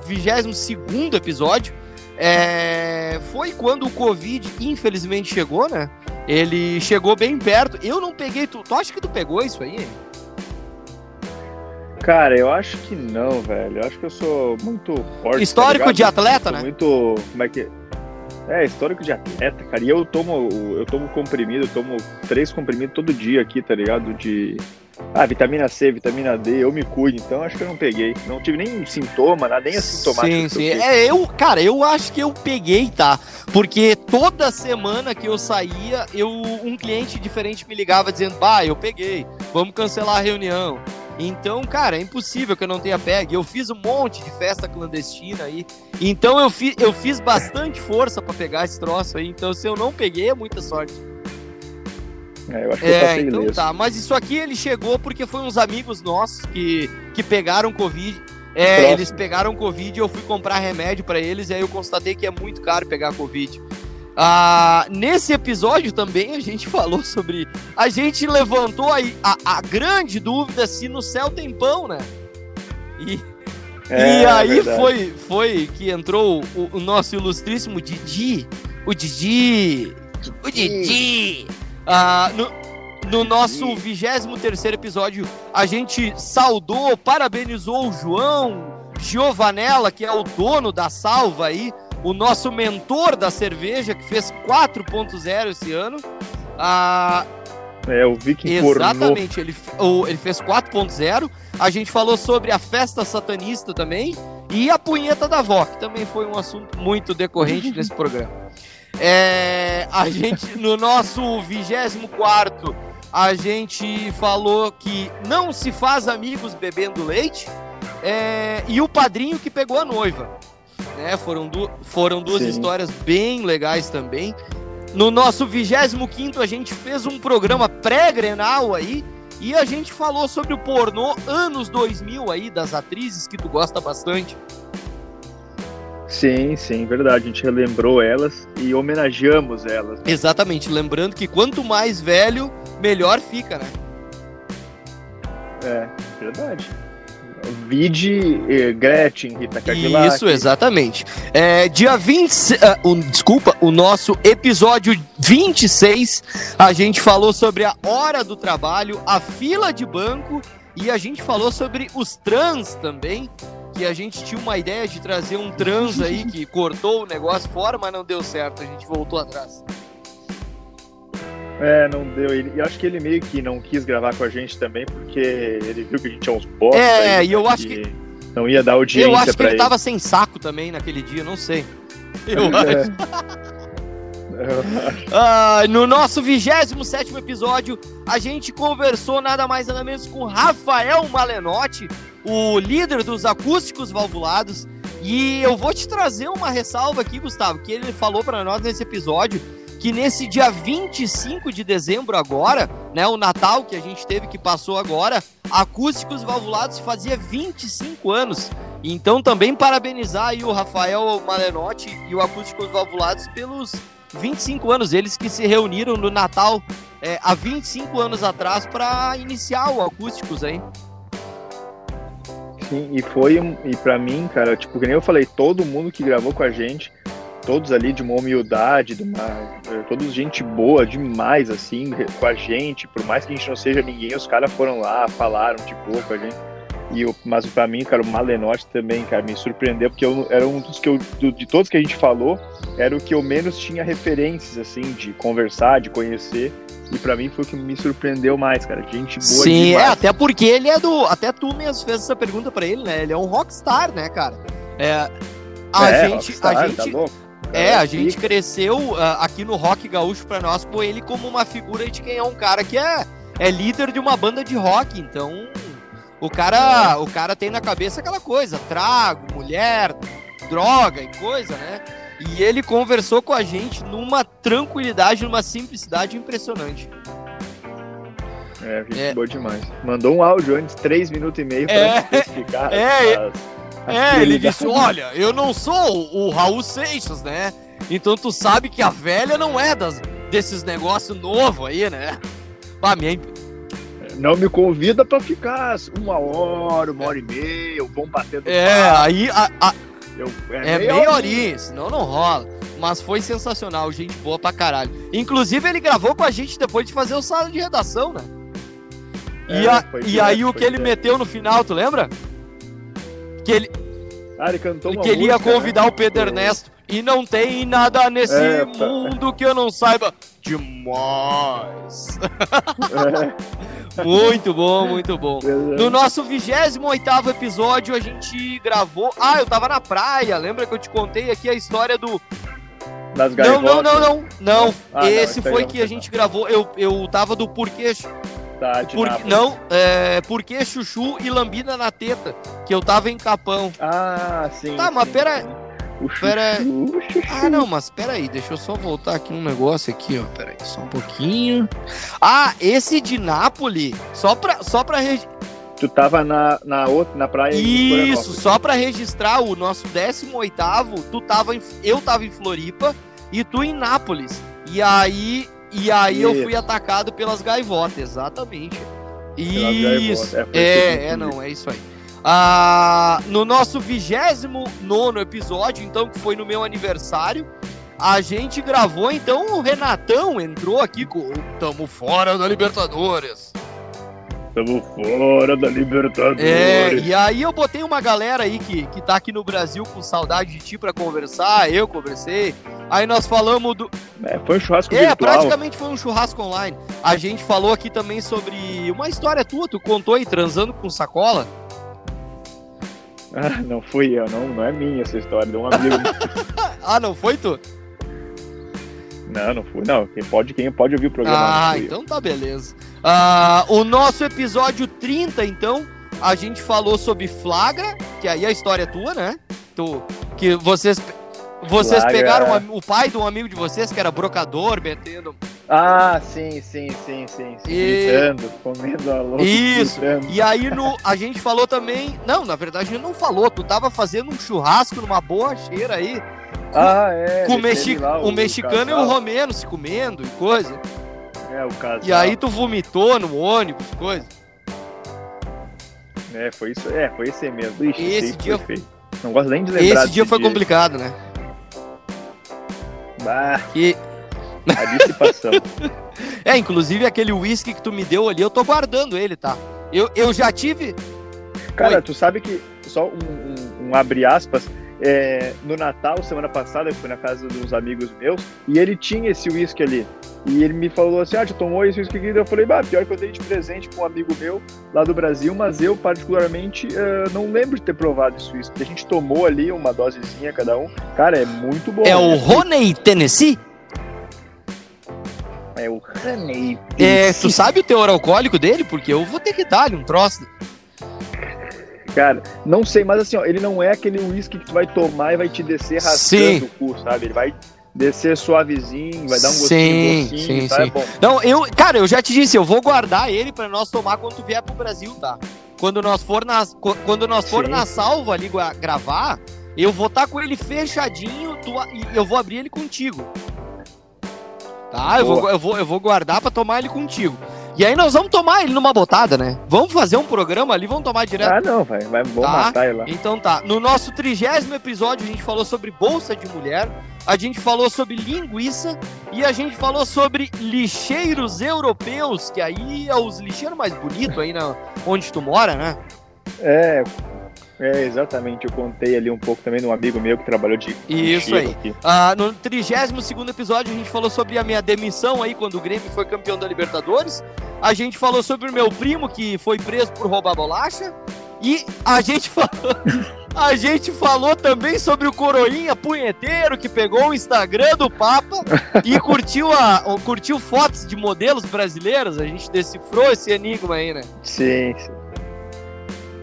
22 episódio, é, foi quando o Covid infelizmente chegou, né? Ele chegou bem perto. Eu não peguei. Tu, tu acha que tu pegou isso aí? Cara, eu acho que não, velho. Eu acho que eu sou muito forte. Tá histórico tá de atleta, né? Muito. Como é que. É, histórico de atleta, cara. E eu tomo, eu tomo comprimido, eu tomo três comprimidos todo dia aqui, tá ligado? De ah, vitamina C, vitamina D, eu me cuido, então acho que eu não peguei. Não tive nenhum sintoma, nada, nem assintomático. Sim, sim. É, eu, cara, eu acho que eu peguei, tá? Porque toda semana que eu saía, eu um cliente diferente me ligava dizendo: "Bah, eu peguei. Vamos cancelar a reunião". Então, cara, é impossível que eu não tenha pego. Eu fiz um monte de festa clandestina aí. Então eu, fi, eu fiz bastante força para pegar esse troço aí. Então, se eu não peguei, é muita sorte. É, eu acho que é, eu então tá. Mas isso aqui ele chegou porque foi uns amigos nossos que, que pegaram Covid. É, Próximo. eles pegaram Covid e eu fui comprar remédio para eles e aí eu constatei que é muito caro pegar Covid. Ah, nesse episódio também a gente falou sobre. A gente levantou aí a, a grande dúvida se no céu tem pão, né? E, é, e aí foi, foi que entrou o, o nosso ilustríssimo Didi. O Didi. O Didi. Ah, no, no nosso 23 episódio, a gente saudou, parabenizou o João Giovanella, que é o dono da salva aí, o nosso mentor da cerveja, que fez 4.0 esse ano. Ah, é, o Viking Exatamente, ele, o, ele fez 4.0. A gente falou sobre a festa satanista também. E a punheta da avó, que também foi um assunto muito decorrente nesse programa. É, a gente, no nosso 24 a gente falou que não se faz amigos bebendo leite. É, e o padrinho que pegou a noiva. Né? Foram, du foram duas Sim. histórias bem legais também. No nosso 25 a gente fez um programa pré-grenal aí. E a gente falou sobre o pornô anos 2000 aí, das atrizes que tu gosta bastante. Sim, sim, verdade. A gente relembrou elas e homenageamos elas. Exatamente. Lembrando que quanto mais velho, melhor fica, né? É, verdade. Vide eh, Gretchen, Rita Cadillac. Isso, exatamente. É, dia 20. Uh, um, desculpa, o nosso episódio 26, a gente falou sobre a hora do trabalho, a fila de banco e a gente falou sobre os trans também. Que a gente tinha uma ideia de trazer um trans aí que cortou o negócio fora, mas não deu certo. A gente voltou atrás. É, não deu. Ele, eu acho que ele meio que não quis gravar com a gente também, porque ele viu que a gente tinha uns bosta. É, aí, e eu acho que. Não ia dar audiência Eu acho que ele, ele tava sem saco também naquele dia, não sei. Eu é. acho. ah, no nosso 27 episódio, a gente conversou nada mais nada menos com Rafael Malenotti, o líder dos acústicos valvulados. E eu vou te trazer uma ressalva aqui, Gustavo, que ele falou para nós nesse episódio que nesse dia 25 de dezembro agora, né, o Natal que a gente teve que passou agora, Acústicos Valvulados fazia 25 anos. Então também parabenizar aí o Rafael Malenotti e o Acústicos Valvulados pelos 25 anos, eles que se reuniram no Natal é, há 25 anos atrás para iniciar o Acústicos aí. Sim, e foi, e para mim, cara, tipo, que nem eu falei, todo mundo que gravou com a gente todos ali de uma humildade, de uma, eh, todos gente boa demais, assim, com a gente, por mais que a gente não seja ninguém, os caras foram lá, falaram de boa com a gente. E eu, mas para mim, cara, o Malenotti também, cara, me surpreendeu, porque eu, era um dos que eu, do, de todos que a gente falou, era o que eu menos tinha referências, assim, de conversar, de conhecer. E para mim foi o que me surpreendeu mais, cara. Gente boa Sim, demais. é, até porque ele é do. Até tu mesmo fez essa pergunta para ele, né? Ele é um rockstar, né, cara? É, a é, gente. Rockstar, a tá gente tá é, a gente cresceu uh, aqui no rock gaúcho pra nós com ele como uma figura de quem é um cara que é, é líder de uma banda de rock, então o cara, o cara tem na cabeça aquela coisa, trago, mulher, droga e coisa, né? E ele conversou com a gente numa tranquilidade, numa simplicidade impressionante. É, gente é. boa demais. Mandou um áudio antes, três minutos e meio, pra é. explicar é. as, é, ele disse: Olha, eu não sou o Raul Seixas, né? Então tu sabe que a velha não é das, desses negócios novos aí, né? Pra mim. Não me convida pra ficar uma hora, uma hora e meia, bom batendo. É, aí. A, a... Eu, é, é meia horinha, senão não rola. Mas foi sensacional, gente boa pra caralho. Inclusive, ele gravou com a gente depois de fazer o sala de redação, né? É, e, a, e aí o que ele meteu no final, tu lembra? que ele, ah, ele cantou que ele ia né? convidar né? o Pedro Ernesto. E não tem nada nesse é, mundo que eu não saiba. Demais! É. muito bom, muito bom. No nosso 28 episódio, a gente gravou. Ah, eu tava na praia. Lembra que eu te contei aqui a história do. Das não, não, não, não. Não, ah, esse não, foi que a gente gravou. Eu, eu tava do porquê de Por, Não, é, porque Chuchu e Lambida na teta, que eu tava em Capão. Ah, sim. Tá, sim, mas pera... Chuchu, pera... Ah, não, mas pera aí, deixa eu só voltar aqui um negócio aqui, ó. Pera aí, só um pouquinho. Ah, esse de Nápoles, só pra, só pra Tu tava na, na, outra, na praia Isso, só pra registrar o nosso 18 tu tava em, eu tava em Floripa e tu em Nápoles. E aí e aí eu fui atacado pelas gaivotas, exatamente. Isso. É, é, é, não, é isso aí. Ah, no nosso 29 episódio, então, que foi no meu aniversário, a gente gravou, então o Renatão entrou aqui com Tamo Fora da Libertadores. Tamo fora da Libertadores. É, e aí eu botei uma galera aí que, que tá aqui no Brasil com saudade de ti pra conversar, eu conversei. Aí nós falamos do. É, foi um churrasco É, virtual. praticamente foi um churrasco online. A gente falou aqui também sobre uma história tua, tu contou aí, transando com sacola. Ah, não fui eu, não, não é minha essa história, de um amigo. ah, não foi tu? Não, não fui. Não, quem pode, quem pode ouvir o programa. Ah, então tá beleza. Ah, o nosso episódio 30, então, a gente falou sobre Flagra, que aí a história é tua, né? Tu, que vocês vocês Flagra. pegaram o pai de um amigo de vocês que era brocador, metendo. Ah, sim, sim, sim, sim. sim. E- Gritando, comendo a louca. Isso. gritando. E aí no, a gente falou também. Não, na verdade a gente não falou. Tu tava fazendo um churrasco numa boa cheira aí. Ah, é. com o, mexi lá, o mexicano e o casal. romeno se comendo e coisa. É, o casal. E aí tu vomitou no ônibus, coisa. É, foi isso. É, foi esse mesmo. Ixi, Esse dia- dia foi feio. Não gosto nem de lembrar Esse dia foi complicado, né? Bah, Que... a dissipação. É, inclusive aquele uísque que tu me deu ali, eu tô guardando ele, tá? Eu, eu já tive. Cara, Oi. tu sabe que, só um, um- um abre aspas, é, no Natal, semana passada, eu fui na casa de uns amigos meus, e ele tinha esse uísque ali. E ele me falou assim, ah, tu tomou esse uísque aqui? Eu falei, bah, pior que eu dei de presente pra um amigo meu lá do Brasil, mas eu, particularmente, eh, não lembro de ter provado esse uísque. A gente tomou ali uma dosezinha cada um. Cara, é muito bom. É o né? Honey Tennessee? É o Honey. É, tu sabe o teor alcoólico dele? Porque eu vou ter que dar-lhe um troço. Cara, não sei, mas assim, ó, ele não é aquele uísque que tu vai tomar e vai te descer rasgando Sim. o cu, sabe? Ele vai descer suavezinho, vai dar um Sim, gostinho docinho, sim, tá? sim. É bom. Não, eu, cara, eu já te disse, eu vou guardar ele pra nós tomar quando tu vier pro Brasil, tá? Quando nós for na, quando nós for Sim. na salva ali gravar, eu vou estar com ele fechadinho, tu, e eu vou abrir ele contigo. Tá? Eu vou, eu, vou, eu vou guardar pra tomar ele contigo. E aí nós vamos tomar ele numa botada, né? Vamos fazer um programa ali, vamos tomar direto. Ah, não, vai, vai vou Tá. matar ele lá. Então tá, no nosso trigésimo episódio a gente falou sobre bolsa de mulher, a gente falou sobre linguiça e a gente falou sobre lixeiros europeus, que aí é os lixeiros mais bonitos aí na, onde tu mora, né? É, é, exatamente. Eu contei ali um pouco também de um amigo meu que trabalhou de Isso aí. aqui. Ah, no 32 segundo episódio a gente falou sobre a minha demissão aí quando o Grêmio foi campeão da Libertadores. A gente falou sobre o meu primo que foi preso por roubar bolacha. E a gente falou, a gente falou também sobre o Coroinha punheteiro que pegou o Instagram do Papa e curtiu, a, curtiu fotos de modelos brasileiros. A gente decifrou esse enigma aí, né? Sim, sim.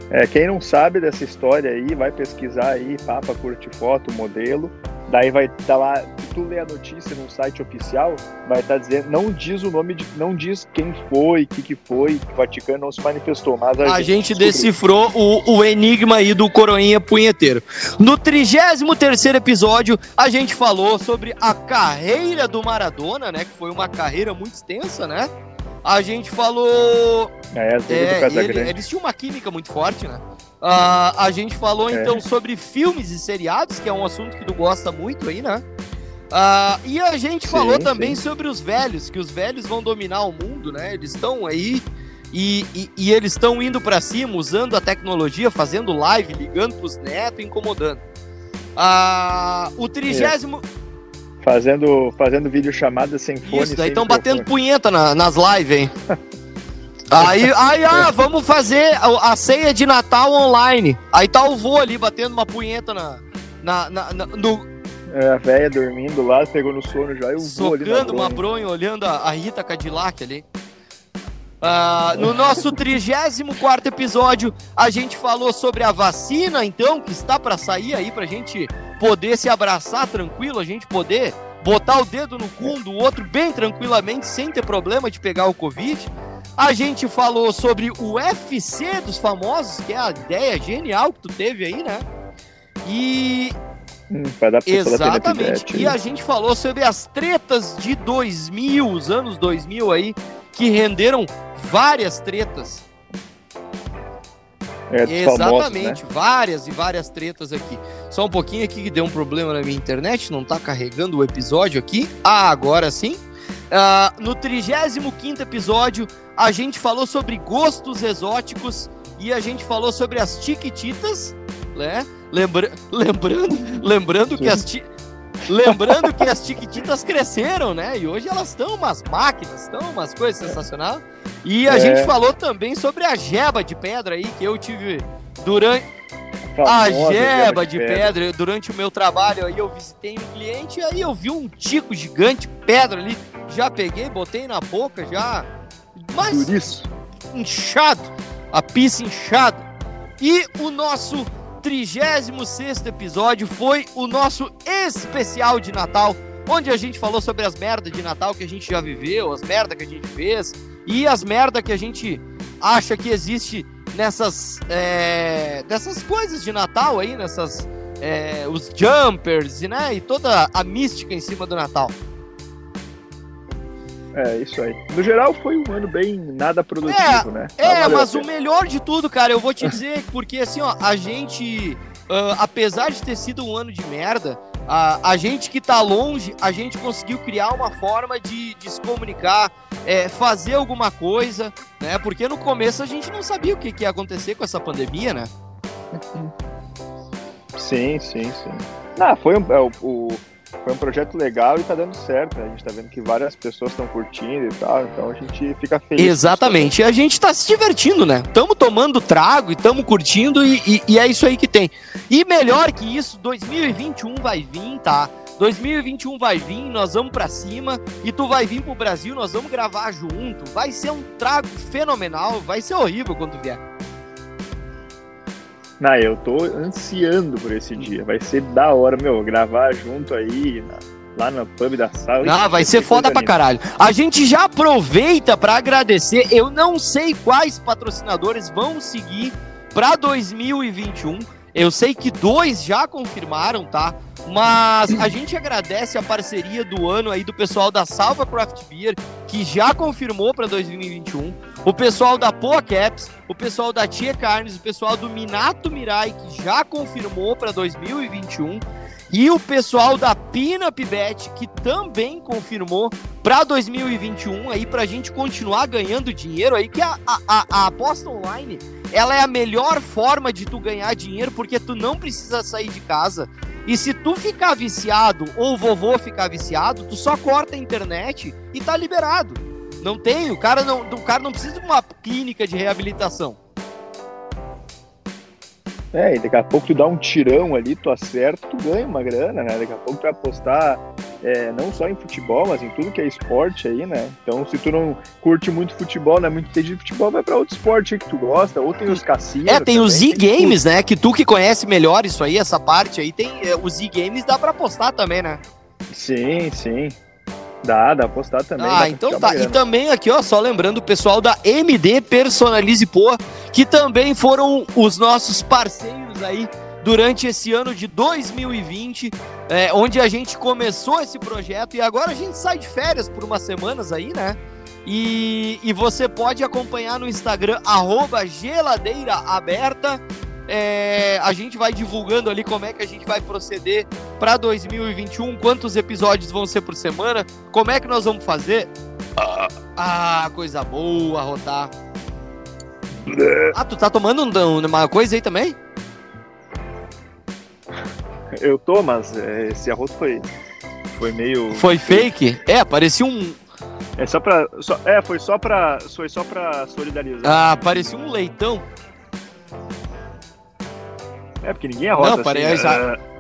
É, quem não sabe dessa história aí, vai pesquisar aí, Papa curte foto, modelo. Daí vai estar lá, se tu ler a notícia num site oficial, vai estar dizendo, não diz o nome de, não diz quem foi, o que, que foi, que o Vaticano não se manifestou, mas a, A gente descobriu. decifrou o, o enigma aí do coroinha punheteiro. No 33 episódio, a gente falou sobre a carreira do Maradona, né? Que foi uma carreira muito extensa, né? A gente falou. É, É, ele, eles tinham uma química muito forte, né? Ah, a gente falou É. então sobre filmes e seriados, que é um assunto que tu gosta muito aí, né? Ah, e a gente Sim, falou também sim. sobre os velhos, que os velhos vão dominar o mundo, né? Eles estão aí e, e- e eles estão indo pra cima, usando a tecnologia, fazendo live, ligando pros netos, incomodando. Ah, o trigésimo. Fazendo, fazendo videochamada sem fone. Isso, daí estão batendo punheta na- nas lives, hein? Aí, aí, ah, vamos fazer a, a ceia de Natal online. Aí tá o vô ali batendo uma punheta na, na, na- na- no, É, a velha dormindo lá, pegou no sono já, eu vou ali socando uma bronha. bronha, olhando a, a Rita Cadillac ali. Ah, no nosso 34 episódio, a gente falou sobre a vacina, então, que está para sair aí, pra gente poder se abraçar tranquilo, a gente poder botar o dedo no cu um do outro bem tranquilamente, sem ter problema de pegar o Covid. A gente falou sobre o UFC dos famosos, que é a ideia genial que tu teve aí, né? E Hum, vai dar Exatamente. E a gente falou sobre as tretas de 2000, os anos 2000 aí, que renderam várias tretas. É, dos famosos, né? Exatamente, várias e várias tretas aqui. Só um pouquinho aqui que deu um problema na minha internet, não tá carregando o episódio aqui. Ah, agora sim. Ah, no 35 episódio, a gente falou sobre gostos exóticos e a gente falou sobre as tiquititas, né? Lembra lembrando, lembrando que as ti- lembrando que as tiquititas cresceram, né? E hoje elas estão umas máquinas, estão umas coisas sensacionais. E a É. gente falou também sobre a jeba de pedra aí que eu tive durante a geba de, de pedra. pedra. Durante o meu trabalho aí eu visitei um cliente aí eu vi um tico gigante pedra ali, já peguei, botei na boca, já mas inchado, a pista inchada. E o nosso 36 episódio foi o nosso especial de Natal, onde a gente falou sobre as merdas de Natal que a gente já viveu, as merdas que a gente fez e as merdas que a gente acha que existe nessas, é, dessas coisas de Natal aí, nessas é, os jumpers, né, e toda a mística em cima do Natal. É, isso aí. No geral, foi um ano bem nada produtivo, é, né? É, mas o melhor de tudo, cara, eu vou te dizer, porque assim, ó, a gente, uh, apesar de ter sido um ano de merda, a, a gente que tá longe, a gente conseguiu criar uma forma de, de se comunicar, é, fazer alguma coisa, né? Porque no começo a gente não sabia o que, que ia acontecer com essa pandemia, né? Sim, sim, sim. Ah, foi um, é, o, o foi um projeto legal e tá dando certo, né? A gente tá vendo que várias pessoas estão curtindo e tal, então a gente fica feliz. Exatamente, e a gente tá se divertindo, né? Tamo tomando trago e tamo curtindo e, e, e, é isso aí que tem. E melhor que isso, 2021 vai vir, tá? 2021 vai vir, nós vamos para cima e tu vai vir pro Brasil, nós vamos gravar junto. Vai ser um trago fenomenal, vai ser horrível quando vier. Não, eu tô ansiando por esse dia. Vai ser da hora, meu, gravar junto aí na, lá no pub da sala. Ah, vai ser foda pra caralho. A gente já aproveita para agradecer. Eu não sei quais patrocinadores vão seguir para 2021. Eu sei que dois já confirmaram, tá? Mas a gente agradece a parceria do ano aí do pessoal da Salva Craft Beer, que já confirmou para 2021 o pessoal da Poa Caps, o pessoal da Tia Carnes, o pessoal do Minato Mirai, que já confirmou para 2021, e o pessoal da Pina Bet, que também confirmou para 2021 aí para a gente continuar ganhando dinheiro aí, que a, a, a, aposta online ela é a melhor forma de tu ganhar dinheiro porque tu não precisa sair de casa. E se tu ficar viciado ou o vovô ficar viciado, tu só corta a internet e tá liberado. Não tem, o cara não, o cara não precisa de uma clínica de reabilitação. É, e daqui a pouco tu dá um tirão ali, tu acerta, tu ganha uma grana, né? Daqui a pouco tu vai apostar é, não só em futebol, mas em tudo que é esporte aí, né? Então, se tu não curte muito futebol, não é muito entendido de futebol, vai pra outro esporte aí que tu gosta, ou tem os cassinos. É, tem os e-games, né? Que tu que conhece melhor isso aí, essa parte aí, tem é, os e-games dá pra apostar também, né? Sim, sim. Dá, dá pra postar também. Ah, então tá. E também aqui, ó, só lembrando o pessoal da MD Personalize Poa, que também foram os nossos parceiros aí durante esse ano de 2020, é, onde a gente começou esse projeto e agora a gente sai de férias por umas semanas aí, né? E, e você pode acompanhar no Instagram, arroba geladeira aberta, é, a gente vai divulgando ali como é que a gente vai proceder para 2021, quantos episódios vão ser por semana, como é que nós vamos fazer. Ah, coisa boa, Rotar. Ah, tu tá tomando uma coisa aí também? Eu tô, mas é, esse arroz foi, foi meio. Foi fake? É, parecia um. É só pra. Só, é, foi só pra. Foi só pra solidarizar. Ah, parecia um leitão. É, porque ninguém arrota Não, parece... Assim, é...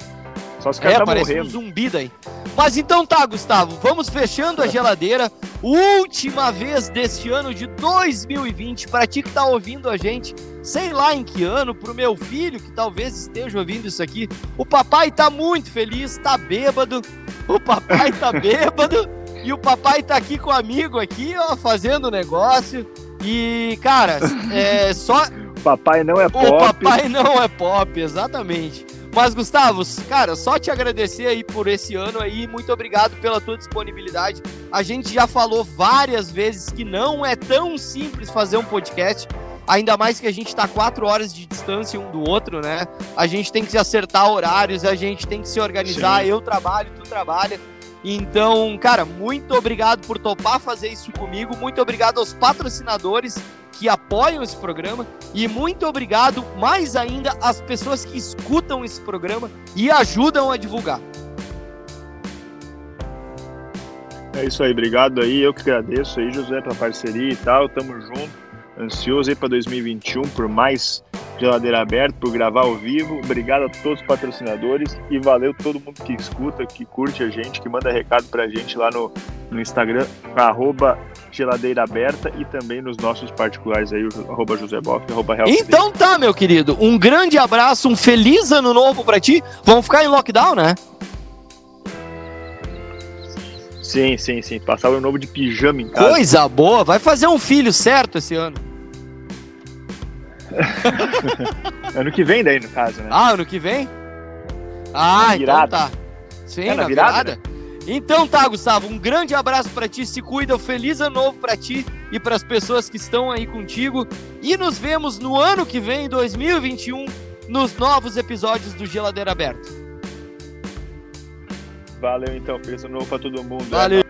Só os caras é, tá morrendo. um zumbi daí. Mas então tá, Gustavo, vamos fechando a geladeira. Última vez deste ano de 2020. Para ti que tá ouvindo a gente, sei lá em que ano, pro meu filho que talvez esteja ouvindo isso aqui. O papai tá muito feliz, tá bêbado. O papai tá bêbado. e o papai tá aqui com o amigo aqui, ó, fazendo negócio. E, cara, é só papai não é pop. O papai não é pop, exatamente. Mas, Gustavo, cara, só te agradecer aí por esse ano aí. Muito obrigado pela tua disponibilidade. A gente já falou várias vezes que não é tão simples fazer um podcast. Ainda mais que a gente tá quatro horas de distância um do outro, né? A gente tem que se acertar horários, a gente tem que se organizar. Sim. Eu trabalho, tu trabalha. Então, cara, muito obrigado por topar fazer isso comigo. Muito obrigado aos patrocinadores que apoiam esse programa e muito obrigado mais ainda às pessoas que escutam esse programa e ajudam a divulgar. É isso aí, obrigado aí, eu que agradeço aí, José, pela parceria e tal, tamo junto, ansioso aí para 2021 por mais Geladeira Aberta, por gravar ao vivo. Obrigado a todos os patrocinadores e valeu todo mundo que escuta, que curte a gente, que manda recado pra gente lá no, no Instagram, arroba Geladeira Aberta e também nos nossos particulares aí, arroba José Boff, arroba Real Então tá, meu querido. Um grande abraço, um feliz ano novo pra ti. Vamos ficar em lockdown, né? Sim, sim, sim. Passar o ano novo de pijama em casa. Coisa boa. Vai fazer um filho certo esse ano. ano que vem daí, no caso, né? Ah, ano que vem? Ah, então tá. Sim, É na na virada, virada. Então tá, Gustavo, um grande abraço pra ti, se cuida, um feliz ano novo pra ti e pras pessoas que estão aí contigo. E nos vemos no ano que vem, 2021, nos novos episódios do Geladeira Aberta. Valeu então, feliz ano novo pra todo mundo. Valeu.